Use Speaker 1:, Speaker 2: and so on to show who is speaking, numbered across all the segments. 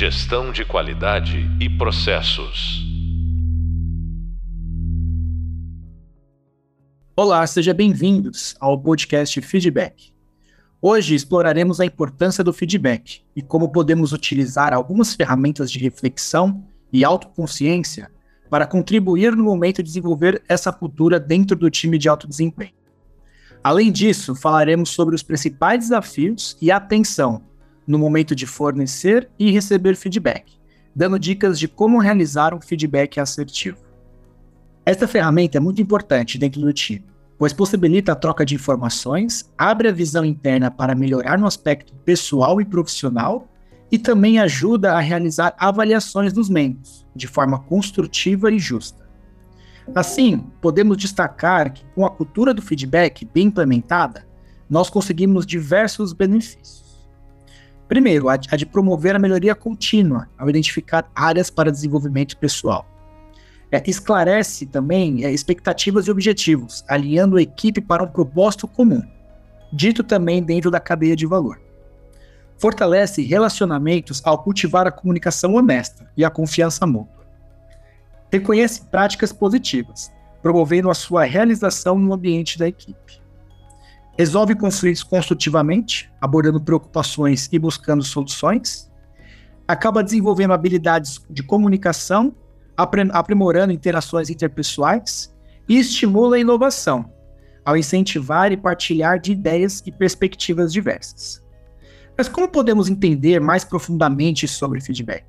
Speaker 1: Gestão de qualidade e processos.
Speaker 2: Olá, sejam bem-vindos ao podcast Feedback. Hoje exploraremos a importância do feedback e como podemos utilizar algumas ferramentas de reflexão e autoconsciência para contribuir no momento de desenvolver essa cultura dentro do time de alto desempenho. Além disso, falaremos sobre os principais desafios e atenção no momento de fornecer e receber feedback, dando dicas de como realizar um feedback assertivo. Esta ferramenta é muito importante dentro do time, pois possibilita a troca de informações, abre a visão interna para melhorar no aspecto pessoal e profissional e também ajuda a realizar avaliações dos membros de forma construtiva e justa. Assim, podemos destacar que com a cultura do feedback bem implementada, nós conseguimos diversos benefícios. Primeiro, a de promover a melhoria contínua ao identificar áreas para desenvolvimento pessoal. É, esclarece também é, expectativas e objetivos, alinhando a equipe para um propósito comum, dito também dentro da cadeia de valor. Fortalece relacionamentos ao cultivar a comunicação honesta e a confiança mútua reconhece práticas positivas, promovendo a sua realização no ambiente da equipe. Resolve conflitos construtivamente, abordando preocupações e buscando soluções. Acaba desenvolvendo habilidades de comunicação, aprimorando interações interpessoais e estimula a inovação, ao incentivar e partilhar de ideias e perspectivas diversas. Mas como podemos entender mais profundamente sobre feedback?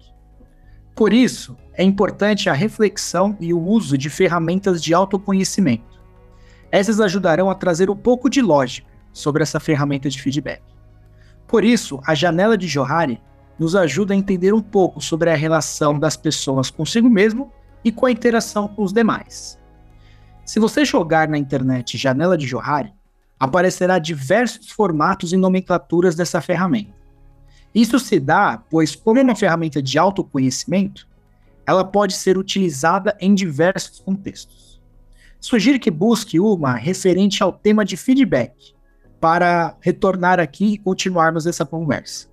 Speaker 2: Por isso, é importante a reflexão e o uso de ferramentas de autoconhecimento. Essas ajudarão a trazer um pouco de lógica sobre essa ferramenta de feedback. Por isso, a janela de Johari nos ajuda a entender um pouco sobre a relação das pessoas consigo mesmo e com a interação com os demais. Se você jogar na internet janela de Johari, aparecerá diversos formatos e nomenclaturas dessa ferramenta. Isso se dá pois, como é uma ferramenta de autoconhecimento, ela pode ser utilizada em diversos contextos. Sugiro que busque uma referente ao tema de feedback para retornar aqui e continuarmos essa conversa.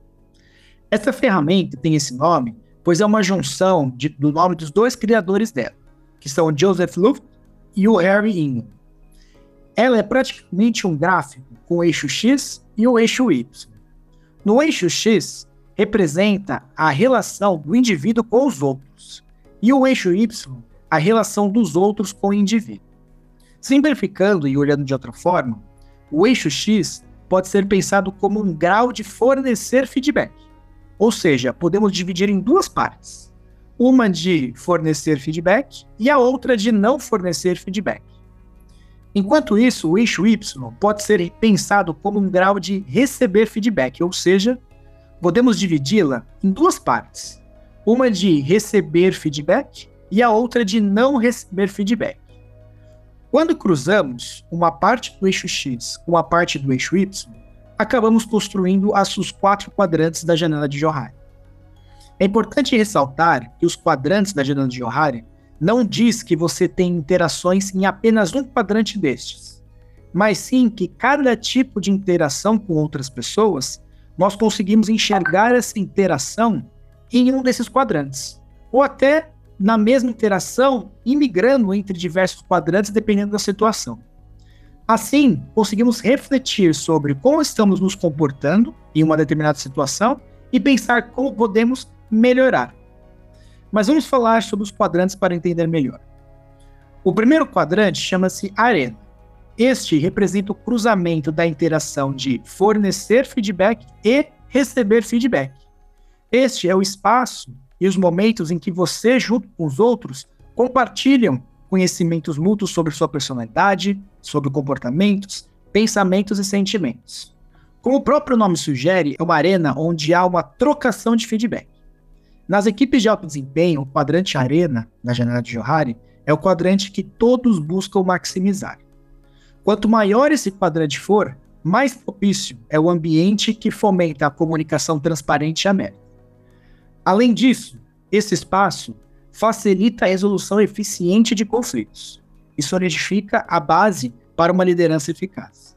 Speaker 2: Essa ferramenta tem esse nome pois é uma junção de, do nome dos dois criadores dela, que são o Joseph Luft e o Harry Ingram. Ela é praticamente um gráfico com o eixo X e o eixo Y. No eixo X, representa a relação do indivíduo com os outros, e o eixo Y, a relação dos outros com o indivíduo. Simplificando e olhando de outra forma, o eixo X pode ser pensado como um grau de fornecer feedback. Ou seja, podemos dividir em duas partes: uma de fornecer feedback e a outra de não fornecer feedback. Enquanto isso, o eixo Y pode ser pensado como um grau de receber feedback, ou seja, podemos dividi-la em duas partes: uma de receber feedback e a outra de não receber feedback. Quando cruzamos uma parte do eixo X com a parte do eixo Y, acabamos construindo os quatro quadrantes da janela de Johari. É importante ressaltar que os quadrantes da janela de Johari não diz que você tem interações em apenas um quadrante destes, mas sim que cada tipo de interação com outras pessoas, nós conseguimos enxergar essa interação em um desses quadrantes, ou até na mesma interação, imigrando entre diversos quadrantes dependendo da situação. Assim, conseguimos refletir sobre como estamos nos comportando em uma determinada situação e pensar como podemos melhorar. Mas vamos falar sobre os quadrantes para entender melhor. O primeiro quadrante chama-se arena. Este representa o cruzamento da interação de fornecer feedback e receber feedback. Este é o espaço e os momentos em que você, junto com os outros, compartilham conhecimentos mútuos sobre sua personalidade, sobre comportamentos, pensamentos e sentimentos. Como o próprio nome sugere, é uma arena onde há uma trocação de feedback. Nas equipes de alto desempenho, o quadrante arena, na janela de Johari, é o quadrante que todos buscam maximizar. Quanto maior esse quadrante for, mais propício é o ambiente que fomenta a comunicação transparente e aberta. Além disso, esse espaço facilita a resolução eficiente de conflitos e solidifica a base para uma liderança eficaz.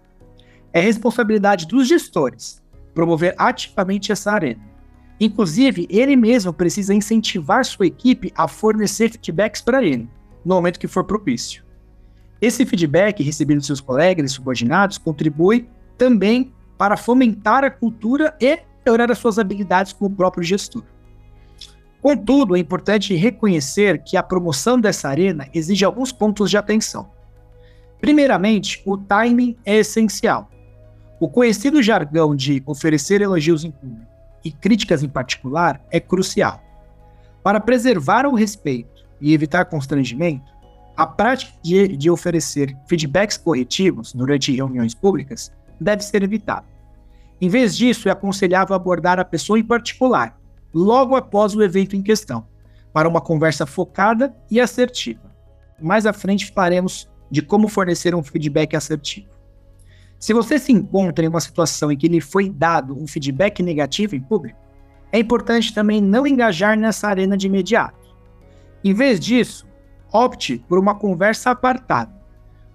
Speaker 2: É responsabilidade dos gestores promover ativamente essa arena Inclusive, ele mesmo precisa incentivar sua equipe a fornecer feedbacks para ele, no momento que for propício. Esse feedback recebido de seus colegas e subordinados contribui também para fomentar a cultura e melhorar as suas habilidades como próprio gestor. Contudo, é importante reconhecer que a promoção dessa arena exige alguns pontos de atenção. Primeiramente, o timing é essencial. O conhecido jargão de oferecer elogios em público e críticas em particular é crucial. Para preservar o respeito e evitar constrangimento, a prática de, de oferecer feedbacks corretivos durante reuniões públicas deve ser evitada. Em vez disso, é aconselhável abordar a pessoa em particular, logo após o evento em questão, para uma conversa focada e assertiva. Mais à frente falaremos de como fornecer um feedback assertivo. Se você se encontra em uma situação em que lhe foi dado um feedback negativo em público, é importante também não engajar nessa arena de imediato. Em vez disso, opte por uma conversa apartada,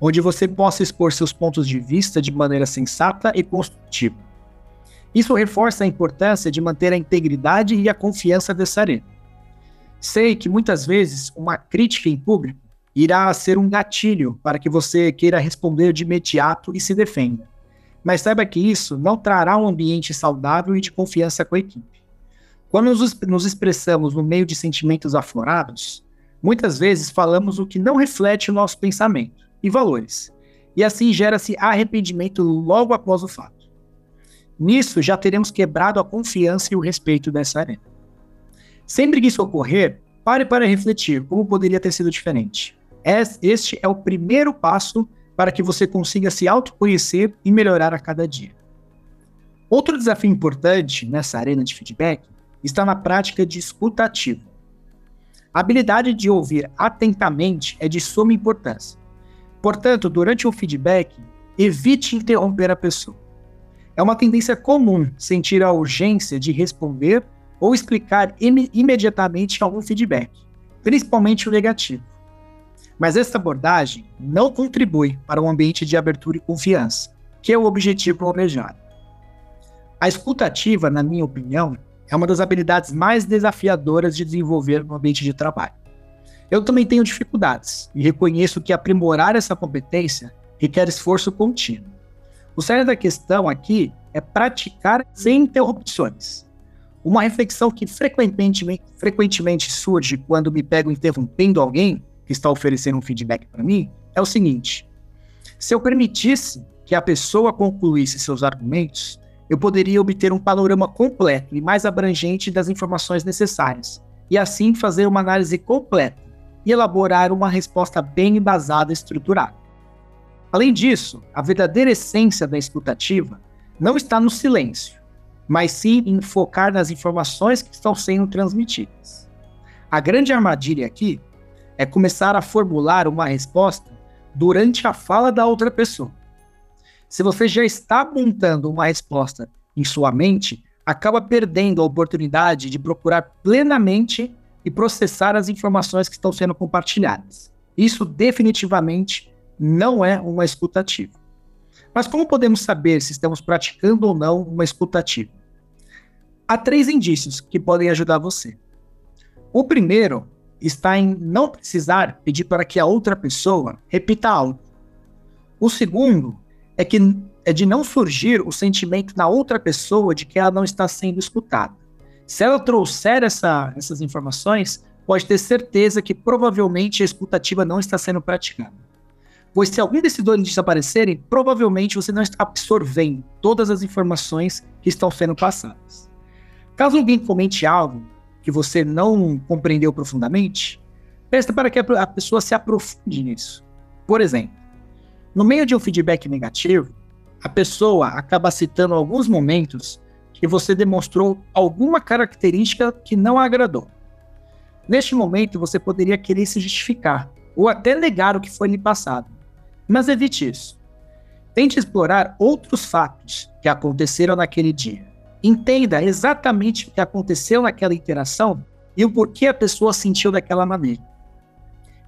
Speaker 2: onde você possa expor seus pontos de vista de maneira sensata e construtiva. Isso reforça a importância de manter a integridade e a confiança dessa arena. Sei que muitas vezes uma crítica em público irá ser um gatilho para que você queira responder de imediato e se defenda. Mas saiba que isso não trará um ambiente saudável e de confiança com a equipe. Quando nos, expressamos no meio de sentimentos aflorados, muitas vezes falamos o que não reflete o nosso pensamento e valores, e assim gera-se arrependimento logo após o fato. Nisso já teremos quebrado a confiança e o respeito dessa arena. Sempre que isso ocorrer, pare para refletir como poderia ter sido diferente. Este é o primeiro passo para que você consiga se autoconhecer e melhorar a cada dia. Outro desafio importante nessa arena de feedback está na prática de escuta ativa. A habilidade de ouvir atentamente é de suma importância. Portanto, durante o feedback, evite interromper a pessoa. É uma tendência comum sentir a urgência de responder ou explicar im imediatamente algum feedback, principalmente o negativo. Mas essa abordagem não contribui para um ambiente de abertura e confiança, que é o objetivo almejado. A escutativa, na minha opinião, é uma das habilidades mais desafiadoras de desenvolver no ambiente de trabalho. Eu também tenho dificuldades e reconheço que aprimorar essa competência requer esforço contínuo. O sério da questão aqui é praticar sem interrupções. Uma reflexão que frequentemente, frequentemente surge quando me pego interrompendo alguém que está oferecendo um feedback para mim é o seguinte: se eu permitisse que a pessoa concluísse seus argumentos, eu poderia obter um panorama completo e mais abrangente das informações necessárias, e assim fazer uma análise completa e elaborar uma resposta bem embasada e estruturada. Além disso, a verdadeira essência da escutativa não está no silêncio, mas sim em focar nas informações que estão sendo transmitidas. A grande armadilha aqui é começar a formular uma resposta durante a fala da outra pessoa. Se você já está montando uma resposta em sua mente, acaba perdendo a oportunidade de procurar plenamente e processar as informações que estão sendo compartilhadas. Isso definitivamente não é uma escutativa. Mas como podemos saber se estamos praticando ou não uma escutativa? Há três indícios que podem ajudar você. O primeiro está em não precisar pedir para que a outra pessoa repita algo. O segundo é que é de não surgir o sentimento na outra pessoa de que ela não está sendo escutada. Se ela trouxer essa, essas informações, pode ter certeza que provavelmente a escutativa não está sendo praticada. Pois se algum desses dois desaparecerem, provavelmente você não está absorvendo todas as informações que estão sendo passadas. Caso alguém comente algo que você não compreendeu profundamente, peça para que a pessoa se aprofunde nisso. Por exemplo, no meio de um feedback negativo, a pessoa acaba citando alguns momentos que você demonstrou alguma característica que não agradou. Neste momento, você poderia querer se justificar ou até negar o que foi lhe passado. Mas evite isso. Tente explorar outros fatos que aconteceram naquele dia entenda exatamente o que aconteceu naquela interação e o porquê a pessoa sentiu daquela maneira.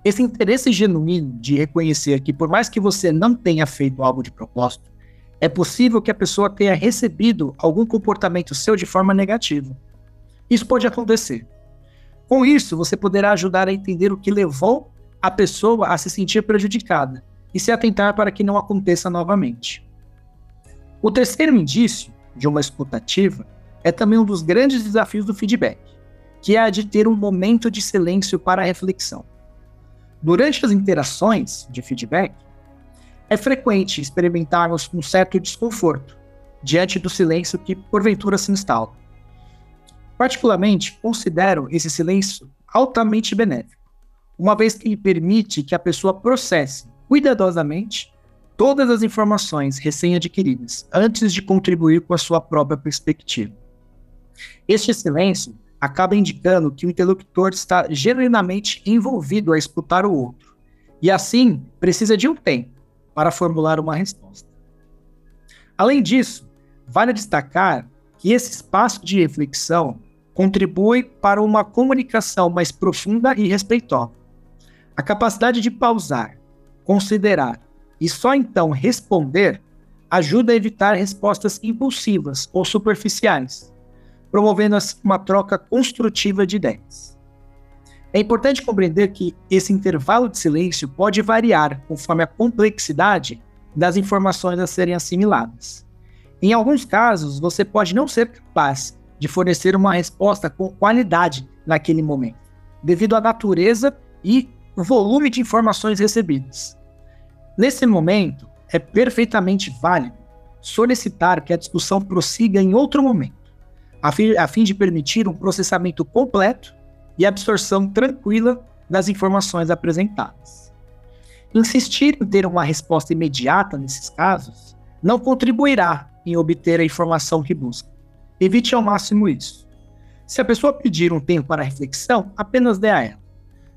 Speaker 2: Esse interesse genuíno de reconhecer que, por mais que você não tenha feito algo de propósito, é possível que a pessoa tenha recebido algum comportamento seu de forma negativa. Isso pode acontecer. Com isso, você poderá ajudar a entender o que levou a pessoa a se sentir prejudicada e se atentar para que não aconteça novamente. O terceiro indício de uma escutativa é também um dos grandes desafios do feedback, que é a de ter um momento de silêncio para reflexão. Durante as interações de feedback, é frequente experimentarmos um certo desconforto diante do silêncio que porventura se instala. Particularmente, considero esse silêncio altamente benéfico, uma vez que ele permite que a pessoa processe cuidadosamente todas as informações recém-adquiridas antes de contribuir com a sua própria perspectiva. Este silêncio acaba indicando que o interlocutor está genuinamente envolvido a escutar o outro, e assim precisa de um tempo para formular uma resposta. Além disso, vale destacar que esse espaço de reflexão contribui para uma comunicação mais profunda e respeitosa. A capacidade de pausar, considerar e só então responder ajuda a evitar respostas impulsivas ou superficiais, promovendo uma troca construtiva de ideias. É importante compreender que esse intervalo de silêncio pode variar conforme a complexidade das informações a serem assimiladas. Em alguns casos, você pode não ser capaz de fornecer uma resposta com qualidade naquele momento, devido à natureza e volume de informações recebidas. Nesse momento, é perfeitamente válido solicitar que a discussão prossiga em outro momento, a fim, a fim de permitir um processamento completo e absorção tranquila das informações apresentadas. Insistir em ter uma resposta imediata nesses casos não contribuirá em obter a informação que busca. Evite ao máximo isso. Se a pessoa pedir um tempo para reflexão, apenas dê a ela.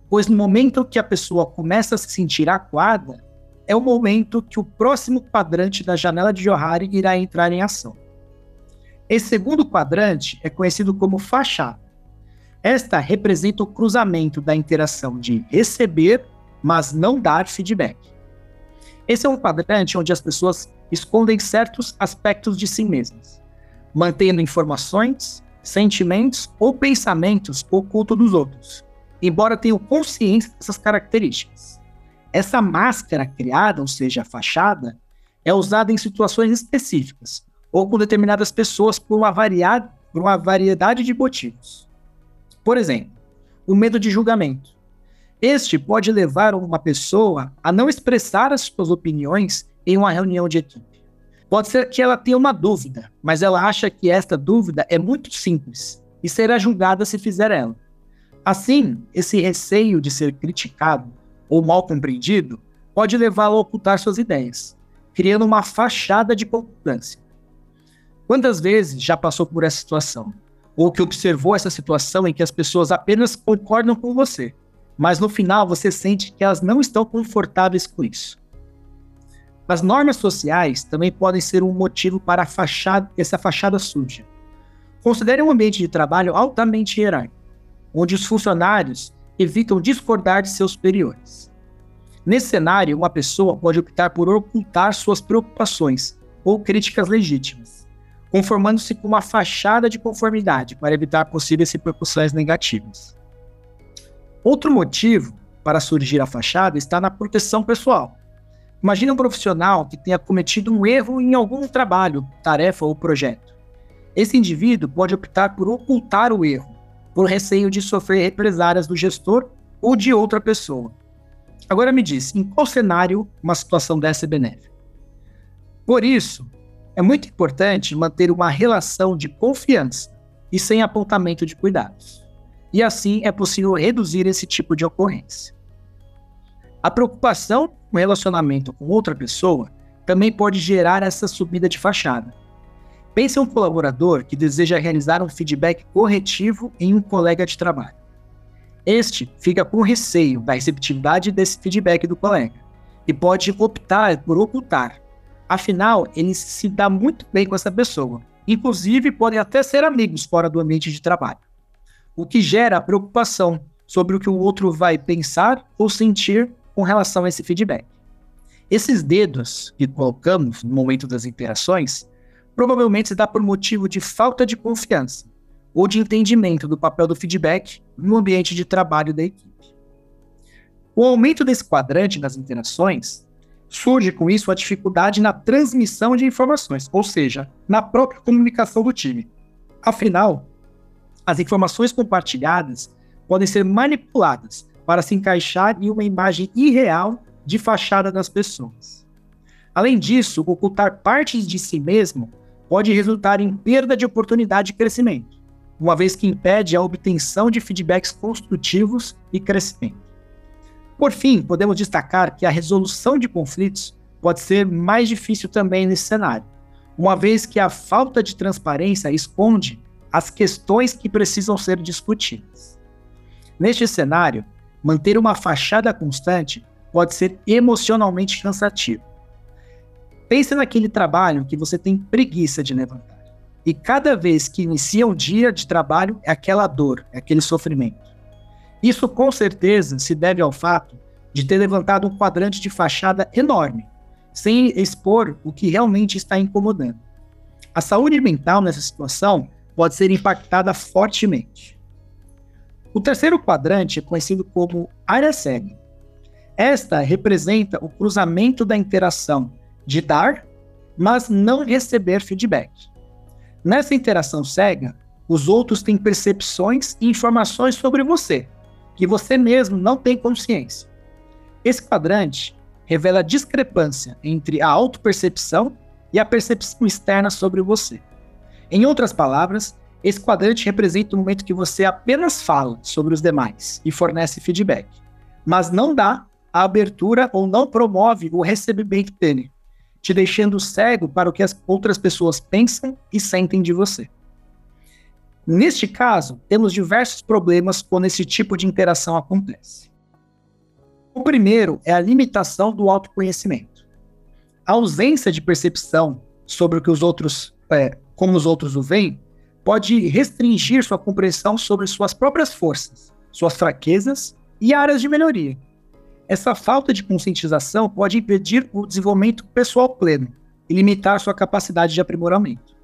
Speaker 2: Pois no momento que a pessoa começa a se sentir acuada, é o momento que o próximo quadrante da janela de Johari irá entrar em ação. Esse segundo quadrante é conhecido como fachada. Esta representa o cruzamento da interação de receber, mas não dar feedback. Esse é um quadrante onde as pessoas escondem certos aspectos de si mesmas mantendo informações, sentimentos ou pensamentos ocultos dos outros, embora tenham consciência dessas características. Essa máscara criada, ou seja, a fachada, é usada em situações específicas ou com determinadas pessoas por uma, variada, por uma variedade de motivos. Por exemplo, o medo de julgamento. Este pode levar uma pessoa a não expressar as suas opiniões em uma reunião de equipe. Pode ser que ela tenha uma dúvida, mas ela acha que esta dúvida é muito simples e será julgada se fizer ela. Assim, esse receio de ser criticado ou mal compreendido pode levá-la a ocultar suas ideias, criando uma fachada de concordância. Quantas vezes já passou por essa situação? Ou que observou essa situação em que as pessoas apenas concordam com você, mas no final você sente que elas não estão confortáveis com isso? As normas sociais também podem ser um motivo para fachada, essa fachada suja. Considere um ambiente de trabalho altamente hierárquico, onde os funcionários evitam discordar de seus superiores. Nesse cenário, uma pessoa pode optar por ocultar suas preocupações ou críticas legítimas, conformando-se com uma fachada de conformidade para evitar possíveis repercussões negativas. Outro motivo para surgir a fachada está na proteção pessoal. Imagine um profissional que tenha cometido um erro em algum trabalho, tarefa ou projeto. Esse indivíduo pode optar por ocultar o erro, por receio de sofrer represárias do gestor ou de outra pessoa. Agora me diz, em qual cenário uma situação dessa é benéfica? Por isso, é muito importante manter uma relação de confiança e sem apontamento de cuidados. E assim é possível reduzir esse tipo de ocorrência. A preocupação no relacionamento com outra pessoa também pode gerar essa subida de fachada. Pense em um colaborador que deseja realizar um feedback corretivo em um colega de trabalho. Este fica com receio da receptividade desse feedback do colega e pode optar por ocultar. Afinal, ele se dá muito bem com essa pessoa. Inclusive, podem até ser amigos fora do ambiente de trabalho. O que gera preocupação sobre o que o outro vai pensar ou sentir com relação a esse feedback. Esses dedos que colocamos no momento das interações provavelmente se dá por motivo de falta de confiança ou de entendimento do papel do feedback no ambiente de trabalho da equipe. O aumento desse quadrante nas interações surge com isso a dificuldade na transmissão de informações, ou seja, na própria comunicação do time. Afinal, as informações compartilhadas podem ser manipuladas para se encaixar em uma imagem irreal de fachada das pessoas. Além disso, ocultar partes de si mesmo pode resultar em perda de oportunidade de crescimento, uma vez que impede a obtenção de feedbacks construtivos e crescimento. Por fim, podemos destacar que a resolução de conflitos pode ser mais difícil também nesse cenário, uma vez que a falta de transparência esconde as questões que precisam ser discutidas. Neste cenário, manter uma fachada constante pode ser emocionalmente cansativo. Pense naquele trabalho que você tem preguiça de levantar. E cada vez que inicia um dia de trabalho, é aquela dor, é aquele sofrimento. Isso com certeza se deve ao fato de ter levantado um quadrante de fachada enorme, sem expor o que realmente está incomodando. A saúde mental nessa situação pode ser impactada fortemente. O terceiro quadrante é conhecido como área cega. Esta representa o cruzamento da interação de dar, mas não receber feedback. Nessa interação cega, os outros têm percepções e informações sobre você, que você mesmo não tem consciência. Esse quadrante revela a discrepância entre a autopercepção e a percepção externa sobre você. Em outras palavras, esse quadrante representa o momento que você apenas fala sobre os demais e fornece feedback, mas não dá a abertura ou não promove o recebimento dele, te deixando cego para o que as outras pessoas pensam e sentem de você. Neste caso, temos diversos problemas quando esse tipo de interação acontece. O primeiro é a limitação do autoconhecimento. A ausência de percepção sobre o que os outros, é, como os outros o veem, pode restringir sua compreensão sobre suas próprias forças, suas fraquezas e áreas de melhoria. Essa falta de conscientização pode impedir o desenvolvimento pessoal pleno e limitar sua capacidade de aprimoramento.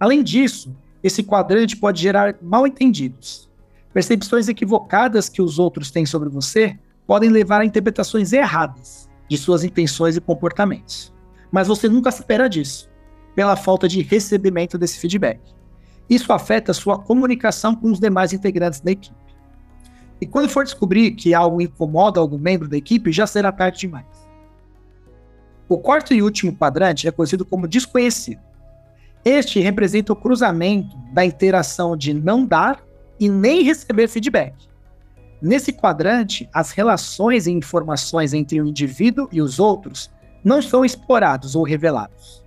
Speaker 2: Além disso, esse quadrante pode gerar mal-entendidos. Percepções equivocadas que os outros têm sobre você podem levar a interpretações erradas de suas intenções e comportamentos. Mas você nunca espera disso, pela falta de recebimento desse feedback. Isso afeta sua comunicação com os demais integrantes da equipe. E quando for descobrir que algo incomoda algum membro da equipe, já será tarde demais. O quarto e último quadrante é conhecido como desconhecido. Este representa o cruzamento da interação de não dar e nem receber feedback. Nesse quadrante, as relações e informações entre o indivíduo e os outros não são explorados ou revelados.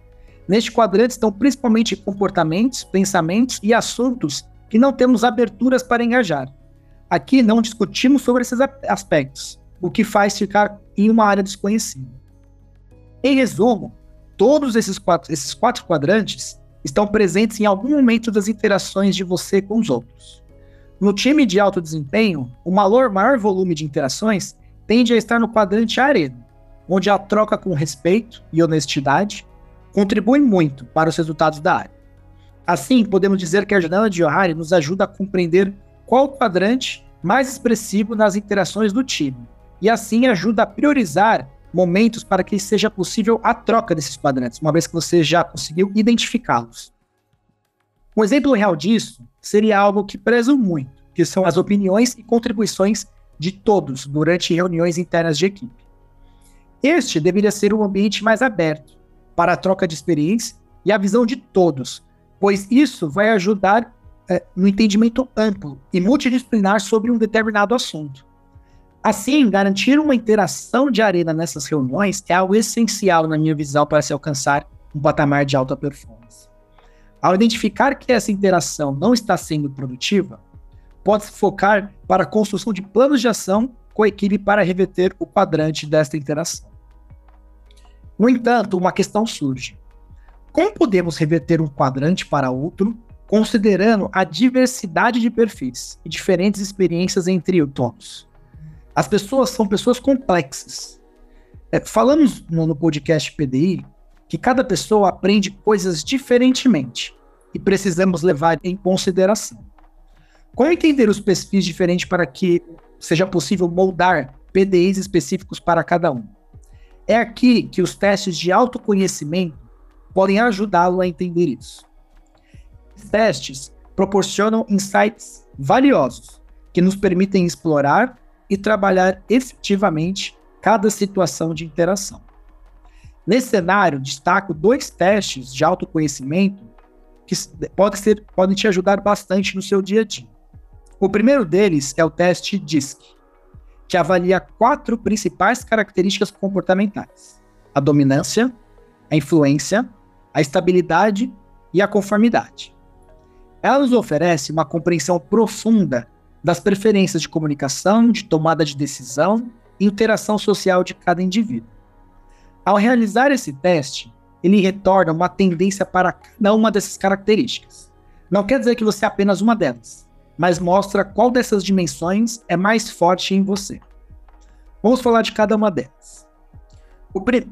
Speaker 2: Neste quadrante estão principalmente comportamentos, pensamentos e assuntos que não temos aberturas para engajar. Aqui não discutimos sobre esses aspectos, o que faz ficar em uma área desconhecida. Em resumo, todos esses quatro, esses quatro quadrantes estão presentes em algum momento das interações de você com os outros. No time de alto desempenho, o maior, volume de interações tende a estar no quadrante arena, onde a troca com respeito e honestidade contribui muito para os resultados da área. Assim, podemos dizer que a janela de Ohari nos ajuda a compreender qual quadrante mais expressivo nas interações do time, e assim ajuda a priorizar momentos para que seja possível a troca desses quadrantes, uma vez que você já conseguiu identificá-los. Um exemplo real disso seria algo que prezo muito, que são as opiniões e contribuições de todos durante reuniões internas de equipe. Este deveria ser um ambiente mais aberto para a troca de experiência e a visão de todos, pois isso vai ajudar é, no entendimento amplo e multidisciplinar sobre um determinado assunto. Assim, garantir uma interação de arena nessas reuniões é algo essencial, na minha visão, para se alcançar um patamar de alta performance. Ao identificar que essa interação não está sendo produtiva, pode-se focar para a construção de planos de ação com a equipe para reverter o quadrante desta interação. No entanto, uma questão surge: como podemos reverter um quadrante para outro, considerando a diversidade de perfis e diferentes experiências entre todos? As pessoas são pessoas complexas. É, falamos no, no podcast PDI que cada pessoa aprende coisas diferentemente e precisamos levar em consideração. Como entender os perfis diferentes para que seja possível moldar PDIs específicos para cada um? É aqui que os testes de autoconhecimento podem ajudá-lo a entender isso. Testes proporcionam insights valiosos que nos permitem explorar e trabalhar efetivamente cada situação de interação. Nesse cenário, destaco dois testes de autoconhecimento que pode ser, podem te ajudar bastante no seu dia a dia. O primeiro deles é o teste DISC, que avalia quatro principais características comportamentais: a dominância, a influência, a estabilidade e a conformidade. Ela nos oferece uma compreensão profunda das preferências de comunicação, de tomada de decisão e interação social de cada indivíduo. Ao realizar esse teste, ele retorna uma tendência para cada uma dessas características. Não quer dizer que você é apenas uma delas, mas mostra qual dessas dimensões é mais forte em você. Vamos falar de cada uma delas.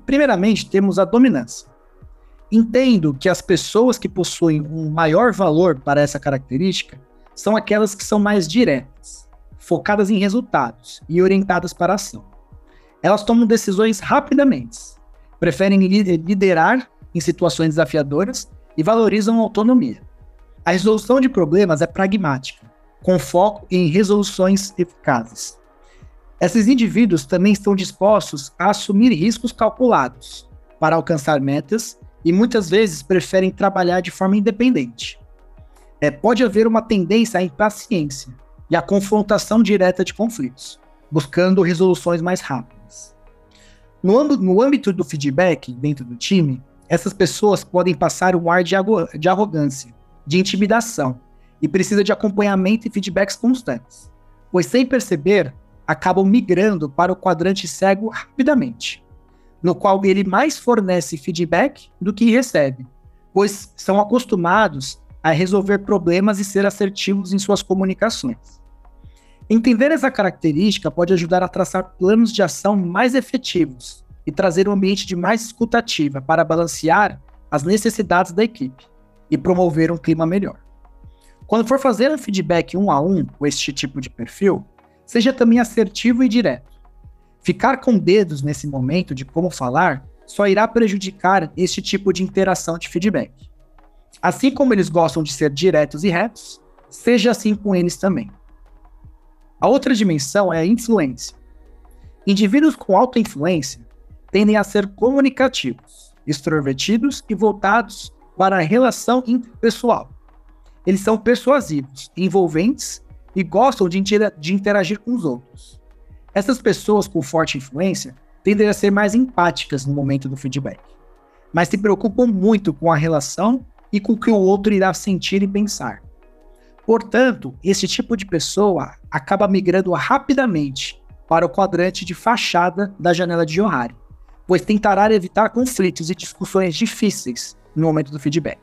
Speaker 2: primeiramente, temos a dominância. Entendo que as pessoas que possuem um maior valor para essa característica são aquelas que são mais diretas, focadas em resultados e orientadas para a ação. Elas tomam decisões rapidamente, preferem liderar em situações desafiadoras e valorizam a autonomia. A resolução de problemas é pragmática, com foco em resoluções eficazes. Esses indivíduos também estão dispostos a assumir riscos calculados para alcançar metas e muitas vezes preferem trabalhar de forma independente. É, pode haver uma tendência à impaciência e à confrontação direta de conflitos, buscando resoluções mais rápidas. No, no âmbito do feedback dentro do time, essas pessoas podem passar um ar de, de arrogância, de intimidação e precisa de acompanhamento e feedbacks constantes, pois sem perceber, acabam migrando para o quadrante cego rapidamente no qual ele mais fornece feedback do que recebe, pois são acostumados a resolver problemas e ser assertivos em suas comunicações. Entender essa característica pode ajudar a traçar planos de ação mais efetivos e trazer um ambiente de mais escutativa para balancear as necessidades da equipe e promover um clima melhor. Quando for fazer um feedback um a um com este tipo de perfil, seja também assertivo e direto Ficar com dedos nesse momento de como falar só irá prejudicar este tipo de interação de feedback. Assim como eles gostam de ser diretos e retos, seja assim com eles também. A outra dimensão é a influência. Indivíduos com alta influência tendem a ser comunicativos, extrovertidos e voltados para a relação interpessoal. Eles são persuasivos, envolventes e gostam de, interagir com os outros. Essas pessoas com forte influência tendem a ser mais empáticas no momento do feedback, mas se preocupam muito com a relação e com o que o outro irá sentir e pensar. Portanto, esse tipo de pessoa acaba migrando rapidamente para o quadrante de fachada da janela de Johari, pois tentará evitar conflitos e discussões difíceis no momento do feedback.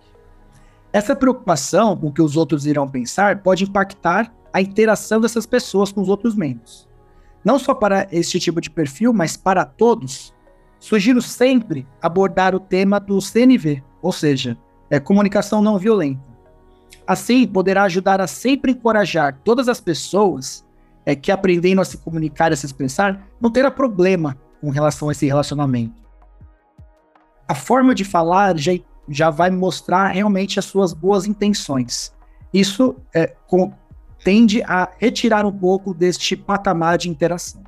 Speaker 2: Essa preocupação com o que os outros irão pensar pode impactar a interação dessas pessoas com os outros membros não só para este tipo de perfil, mas para todos, sugiro sempre abordar o tema do CNV, ou seja, é comunicação não violenta. Assim, poderá ajudar a sempre encorajar todas as pessoas é, que aprendendo a se comunicar e a se expressar não terá problema com relação a esse relacionamento. A forma de falar já, já vai mostrar realmente as suas boas intenções. Isso é, com, tende a retirar um pouco deste patamar de interação.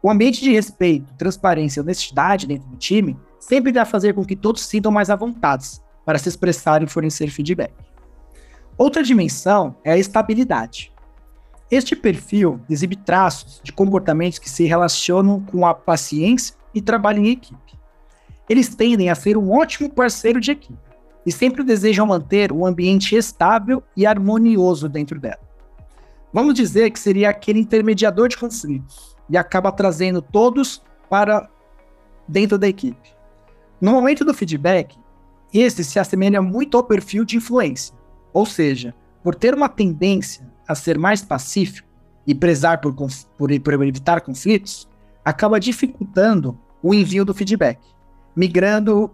Speaker 2: O ambiente de respeito, transparência e honestidade dentro do time sempre vai fazer com que todos se sintam mais à vontade para se expressar e fornecer feedback. Outra dimensão é a estabilidade. Este perfil exibe traços de comportamentos que se relacionam com a paciência e trabalho em equipe. Eles tendem a ser um ótimo parceiro de equipe e sempre desejam manter um ambiente estável e harmonioso dentro dela. Vamos dizer que seria aquele intermediador de conflitos e acaba trazendo todos para dentro da equipe. No momento do feedback, esse se assemelha muito ao perfil de influência, ou seja, por ter uma tendência a ser mais pacífico e prezar por, por, por evitar conflitos, acaba dificultando o envio do feedback, migrando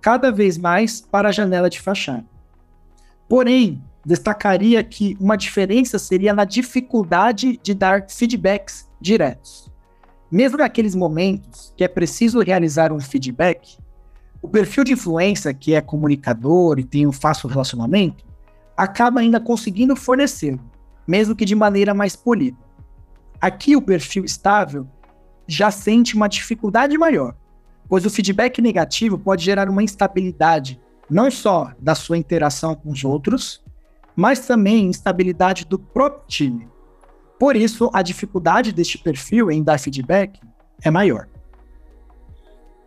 Speaker 2: cada vez mais para a janela de fachada. Porém, destacaria que uma diferença seria na dificuldade de dar feedbacks diretos. Mesmo naqueles momentos que é preciso realizar um feedback, o perfil de influência, que é comunicador e tem um fácil relacionamento, acaba ainda conseguindo fornecer, mesmo que de maneira mais polida. Aqui, o perfil estável já sente uma dificuldade maior, pois o feedback negativo pode gerar uma instabilidade, não só da sua interação com os outros, mas também instabilidade do próprio time. Por isso, a dificuldade deste perfil em dar feedback é maior.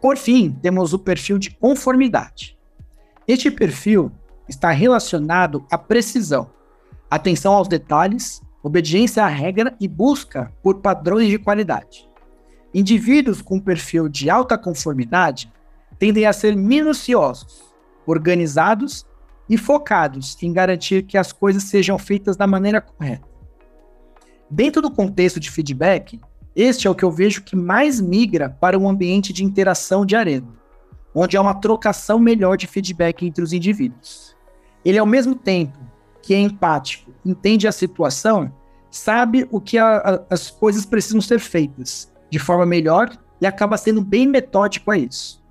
Speaker 2: Por fim, temos o perfil de conformidade. Este perfil está relacionado à precisão, atenção aos detalhes, obediência à regra e busca por padrões de qualidade. Indivíduos com perfil de alta conformidade tendem a ser minuciosos, organizados e focados em garantir que as coisas sejam feitas da maneira correta. Dentro do contexto de feedback, este é o que eu vejo que mais migra para um ambiente de interação de arena, onde há uma trocação melhor de feedback entre os indivíduos. Ele, ao mesmo tempo que é empático, entende a situação, sabe o que a, a, as coisas precisam ser feitas de forma melhor e acaba sendo bem metódico a isso.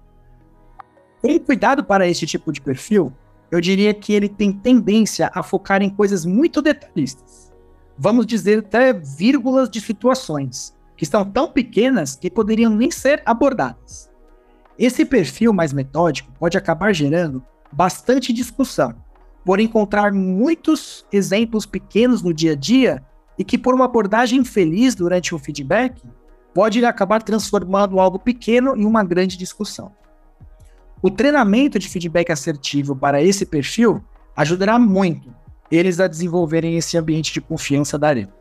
Speaker 2: Com cuidado para esse tipo de perfil, eu diria que ele tem tendência a focar em coisas muito detalhistas. Vamos dizer até vírgulas de situações, que são tão pequenas que poderiam nem ser abordadas. Esse perfil mais metódico pode acabar gerando bastante discussão, por encontrar muitos exemplos pequenos no dia a dia e que, por uma abordagem infeliz durante o feedback, pode acabar transformando algo pequeno em uma grande discussão. O treinamento de feedback assertivo para esse perfil ajudará muito eles a desenvolverem esse ambiente de confiança da arena.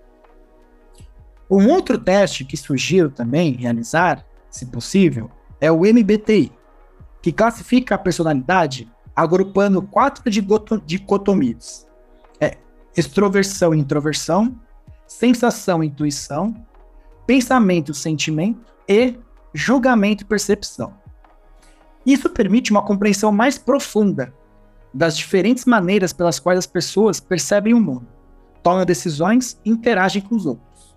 Speaker 2: Um outro teste que sugiro também realizar, se possível, é o MBTI, que classifica a personalidade agrupando quatro dicotomias: é extroversão e introversão, sensação e intuição, pensamento, sentimento e julgamento e percepção. Isso permite uma compreensão mais profunda das diferentes maneiras pelas quais as pessoas percebem o mundo, tomam decisões e interagem com os outros.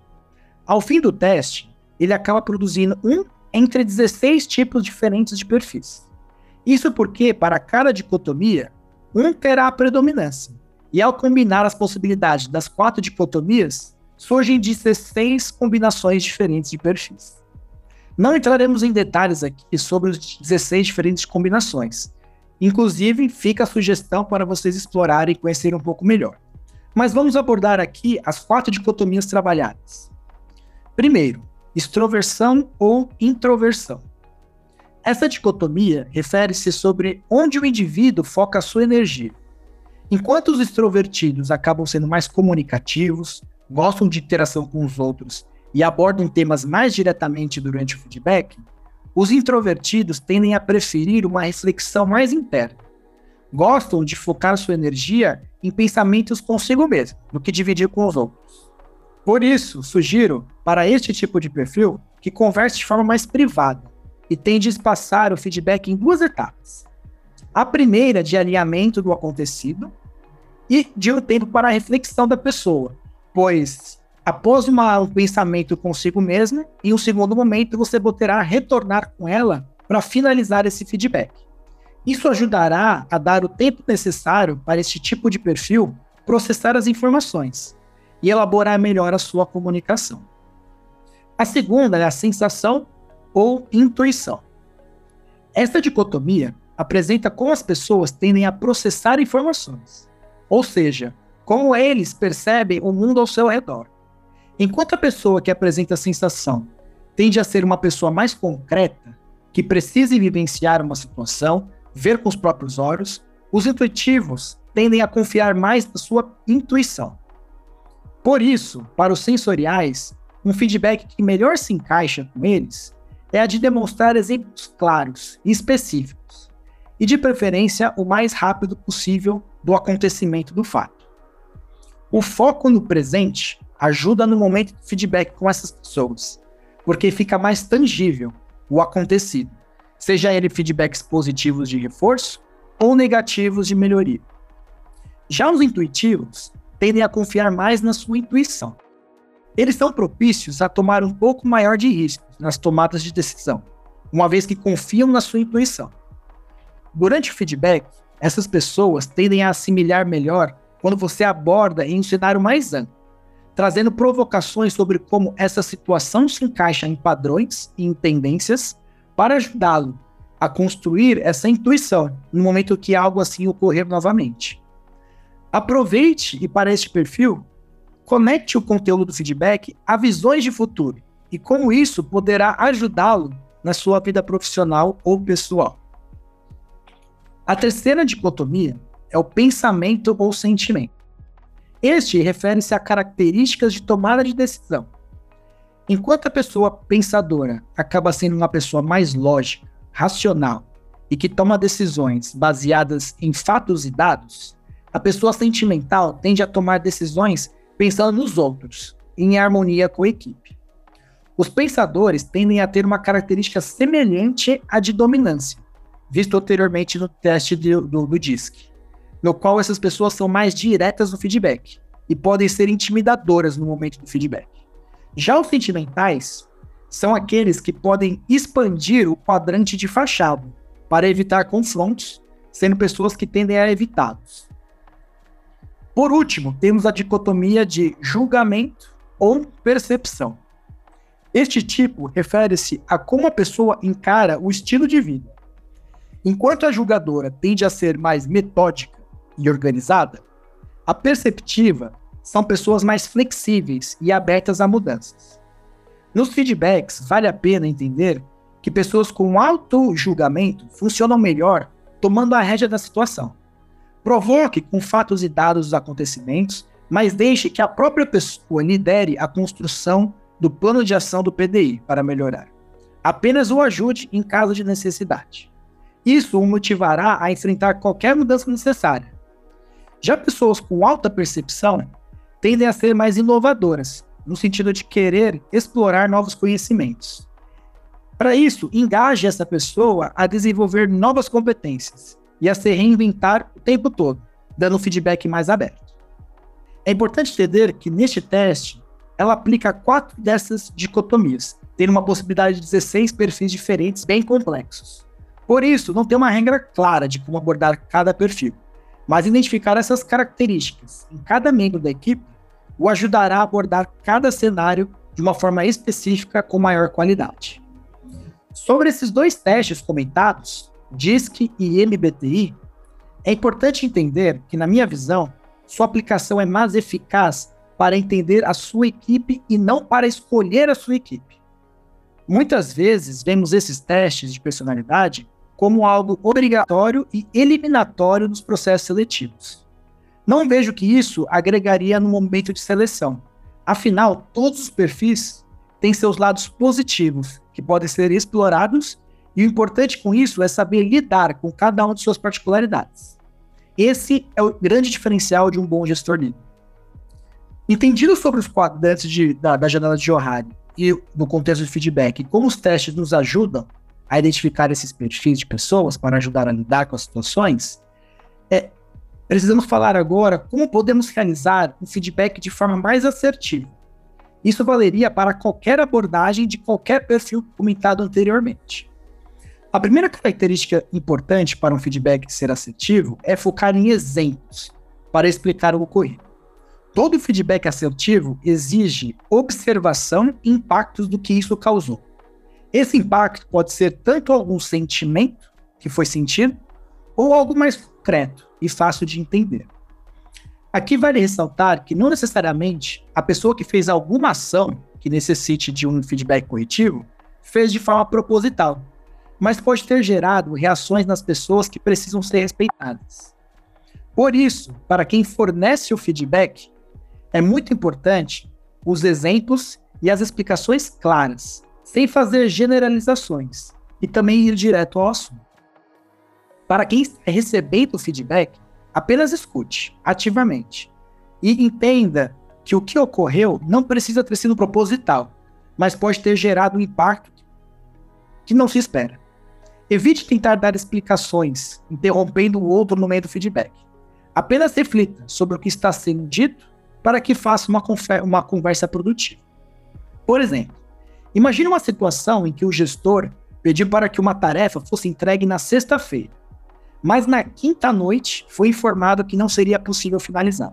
Speaker 2: Ao fim do teste, ele acaba produzindo um entre 16 tipos diferentes de perfis. Isso porque, para cada dicotomia, um terá a predominância. E ao combinar as possibilidades das quatro dicotomias, surgem 16 combinações diferentes de perfis. Não entraremos em detalhes aqui sobre os 16 diferentes combinações. Inclusive, fica a sugestão para vocês explorarem e conhecerem um pouco melhor. Mas vamos abordar aqui as quatro dicotomias trabalhadas. Primeiro, extroversão ou introversão. Essa dicotomia refere-se sobre onde o indivíduo foca a sua energia. Enquanto os extrovertidos acabam sendo mais comunicativos, gostam de interação com os outros e abordam temas mais diretamente durante o feedback, os introvertidos tendem a preferir uma reflexão mais interna. Gostam de focar sua energia em pensamentos consigo mesmo, do que dividir com os outros. Por isso, sugiro, para este tipo de perfil, que converse de forma mais privada e tende a espaçar o feedback em duas etapas. A primeira de alinhamento do acontecido e de um tempo para a reflexão da pessoa, pois após um pensamento consigo mesmo, em um segundo momento você poderá retornar com ela para finalizar esse feedback. Isso ajudará a dar o tempo necessário para este tipo de perfil processar as informações e elaborar melhor a sua comunicação. A segunda é a sensação ou intuição. Esta dicotomia apresenta como as pessoas tendem a processar informações, ou seja, como eles percebem o mundo ao seu redor. Enquanto a pessoa que apresenta a sensação tende a ser uma pessoa mais concreta, que precisa vivenciar uma situação, ver com os próprios olhos, os intuitivos tendem a confiar mais na sua intuição. Por isso, para os sensoriais, um feedback que melhor se encaixa com eles é a de demonstrar exemplos claros e específicos, e de preferência o mais rápido possível do acontecimento do fato. O foco no presente ajuda no momento de feedback com essas pessoas, porque fica mais tangível o acontecido, seja ele feedbacks positivos de reforço ou negativos de melhoria. Já os intuitivos tendem a confiar mais na sua intuição. Eles são propícios a tomar um pouco maior de risco nas tomadas de decisão, uma vez que confiam na sua intuição. Durante o feedback, essas pessoas tendem a assimilar melhor quando você aborda em um cenário mais amplo, trazendo provocações sobre como essa situação se encaixa em padrões e em tendências para ajudá-lo a construir essa intuição no momento que algo assim ocorrer novamente. Aproveite e para este perfil, conecte o conteúdo do feedback a visões de futuro e como isso poderá ajudá-lo na sua vida profissional ou pessoal. A terceira dicotomia é o pensamento ou sentimento. Este refere-se a características de tomada de decisão. Enquanto a pessoa pensadora acaba sendo uma pessoa mais lógica, racional e que toma decisões baseadas em fatos e dados, a pessoa sentimental tende a tomar decisões pensando nos outros, em harmonia com a equipe. Os pensadores tendem a ter uma característica semelhante à de dominância, visto anteriormente no teste do, do, do DISC, no qual essas pessoas são mais diretas no feedback e podem ser intimidadoras no momento do feedback. Já os sentimentais são aqueles que podem expandir o quadrante de fachada para evitar confrontos, sendo pessoas que tendem a evitá-los. Por último, temos a dicotomia de julgamento ou percepção. Este tipo refere-se a como a pessoa encara o estilo de vida. Enquanto a julgadora tende a ser mais metódica e organizada, a perceptiva são pessoas mais flexíveis e abertas a mudanças. Nos feedbacks, vale a pena entender que pessoas com alto julgamento funcionam melhor tomando a rédea da situação. Provoque com fatos e dados os acontecimentos, mas deixe que a própria pessoa lidere a construção do plano de ação do PDI para melhorar. Apenas o ajude em caso de necessidade. Isso o motivará a enfrentar qualquer mudança necessária. Já pessoas com alta percepção tendem a ser mais inovadoras, no sentido de querer explorar novos conhecimentos. Para isso, engaje essa pessoa a desenvolver novas competências e a se reinventar o tempo todo, dando um feedback mais aberto. É importante entender que neste teste, ela aplica quatro dessas dicotomias, tendo uma possibilidade de 16 perfis diferentes bem complexos. Por isso, não tem uma regra clara de como abordar cada perfil, mas identificar essas características em cada membro da equipe o ajudará a abordar cada cenário de uma forma específica com maior qualidade. Sobre esses dois testes comentados, DISC e MBTI, é importante entender que, na minha visão, sua aplicação é mais eficaz para entender a sua equipe e não para escolher a sua equipe. Muitas vezes vemos esses testes de personalidade como algo obrigatório e eliminatório nos processos seletivos. Não vejo que isso agregaria no momento de seleção. Afinal, todos os perfis têm seus lados positivos, que podem ser explorados, e o importante com isso é saber lidar com cada uma de suas particularidades. Esse é o grande diferencial de um bom gestor líder. Entendido sobre os quadrantes de, da, da janela de Johari e no contexto de feedback, como os testes nos ajudam a identificar esses perfis de pessoas para ajudar a lidar com as situações, é, Precisamos falar agora como podemos realizar um feedback de forma mais assertiva. Isso valeria para qualquer abordagem de qualquer perfil comentado anteriormente. A primeira característica importante para um feedback ser assertivo é focar em exemplos para explicar o ocorrido. Todo feedback assertivo exige observação e impactos do que isso causou. Esse impacto pode ser tanto algum sentimento que foi sentido, ou algo mais concreto e fácil de entender. Aqui vale ressaltar que não necessariamente a pessoa que fez alguma ação que necessite de um feedback corretivo fez de forma proposital, mas pode ter gerado reações nas pessoas que precisam ser respeitadas. Por isso, para quem fornece o feedback, é muito importante os exemplos e as explicações claras, sem fazer generalizações, e também ir direto ao assunto. Para quem está recebendo o feedback, apenas escute ativamente e entenda que o que ocorreu não precisa ter sido proposital, mas pode ter gerado um impacto que não se espera. Evite tentar dar explicações, interrompendo o outro no meio do feedback. Apenas reflita sobre o que está sendo dito para que faça uma, uma conversa produtiva. Por exemplo, imagine uma situação em que o gestor pediu para que uma tarefa fosse entregue na sexta-feira, mas na quinta noite foi informado que não seria possível finalizar.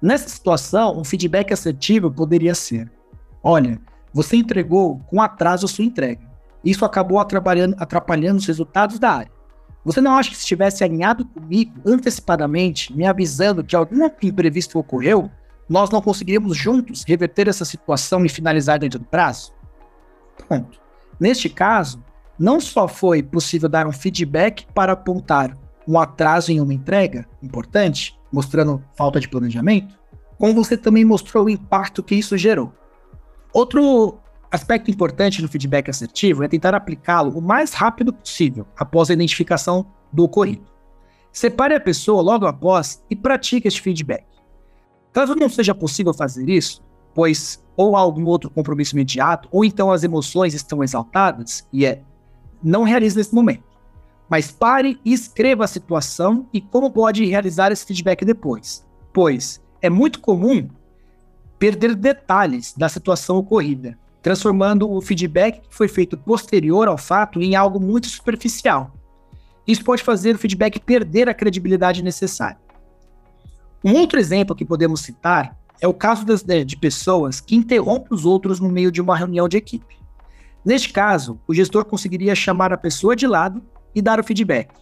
Speaker 2: Nessa situação, um feedback assertivo poderia ser: Olha, você entregou com atraso a sua entrega. Isso acabou atrapalhando, atrapalhando os resultados da área. Você não acha que se tivesse alinhado comigo antecipadamente, me avisando que algum imprevisto ocorreu, nós não conseguiríamos juntos reverter essa situação e finalizar dentro do prazo? Ponto. Neste caso, não só foi possível dar um feedback para apontar um atraso em uma entrega importante, mostrando falta de planejamento, como você também mostrou o impacto que isso gerou. Outro aspecto importante no feedback assertivo é tentar aplicá-lo o mais rápido possível após a identificação do ocorrido. Separe a pessoa logo após e pratique este feedback. Caso não seja possível fazer isso, pois ou há algum outro compromisso imediato, ou então as emoções estão exaltadas, e é, não realize nesse momento. Mas pare e escreva a situação e como pode realizar esse feedback depois. Pois é muito comum perder detalhes da situação ocorrida, transformando o feedback que foi feito posterior ao fato em algo muito superficial. Isso pode fazer o feedback perder a credibilidade necessária. Um outro exemplo que podemos citar é o caso das, de pessoas que interrompem os outros no meio de uma reunião de equipe. Neste caso, o gestor conseguiria chamar a pessoa de lado e dar o feedback.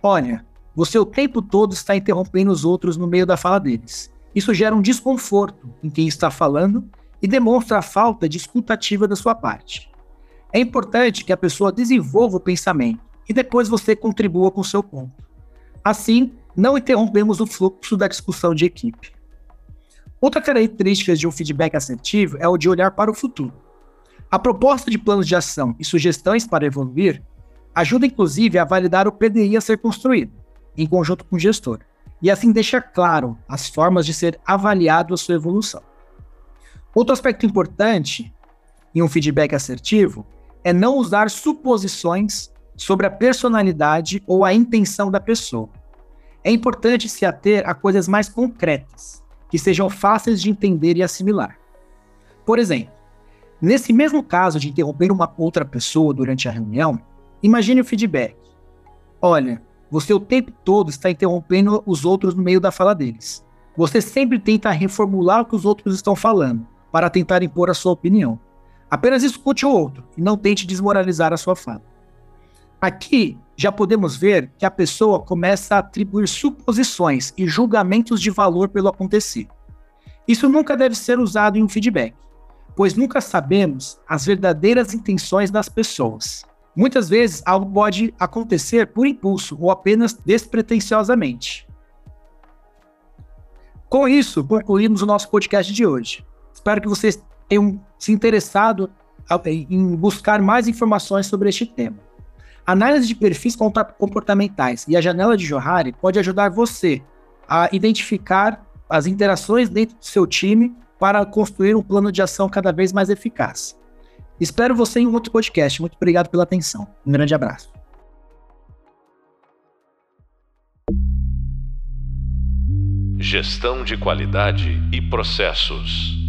Speaker 2: Olha, você o tempo todo está interrompendo os outros no meio da fala deles. Isso gera um desconforto em quem está falando e demonstra a falta de escutativa da sua parte. É importante que a pessoa desenvolva o pensamento e depois você contribua com seu ponto. Assim, não interrompemos o fluxo da discussão de equipe. Outra característica de um feedback assertivo é o de olhar para o futuro. A proposta de planos de ação e sugestões para evoluir ajuda inclusive a validar o PDI a ser construído, em conjunto com o gestor, e assim deixa claro as formas de ser avaliado a sua evolução. Outro aspecto importante em um feedback assertivo é não usar suposições sobre a personalidade ou a intenção da pessoa. É importante se ater a coisas mais concretas, que sejam fáceis de entender e assimilar. Por exemplo, nesse mesmo caso de interromper uma outra pessoa durante a reunião, imagine o feedback. Olha, você o tempo todo está interrompendo os outros no meio da fala deles. Você sempre tenta reformular o que os outros estão falando para tentar impor a sua opinião. Apenas escute o outro e não tente desmoralizar a sua fala. Aqui já podemos ver que a pessoa começa a atribuir suposições e julgamentos de valor pelo acontecido. Isso nunca deve ser usado em um feedback, pois nunca sabemos as verdadeiras intenções das pessoas. Muitas vezes algo pode acontecer por impulso ou apenas despretensiosamente. Com isso, concluímos o nosso podcast de hoje. Espero que vocês tenham se interessado em buscar mais informações sobre este tema. Análise de perfis comportamentais e a janela de Johari pode ajudar você a identificar as interações dentro do seu time para construir um plano de ação cada vez mais eficaz. Espero você em um outro podcast. Muito obrigado pela atenção. Um grande abraço.
Speaker 1: Gestão de qualidade e processos.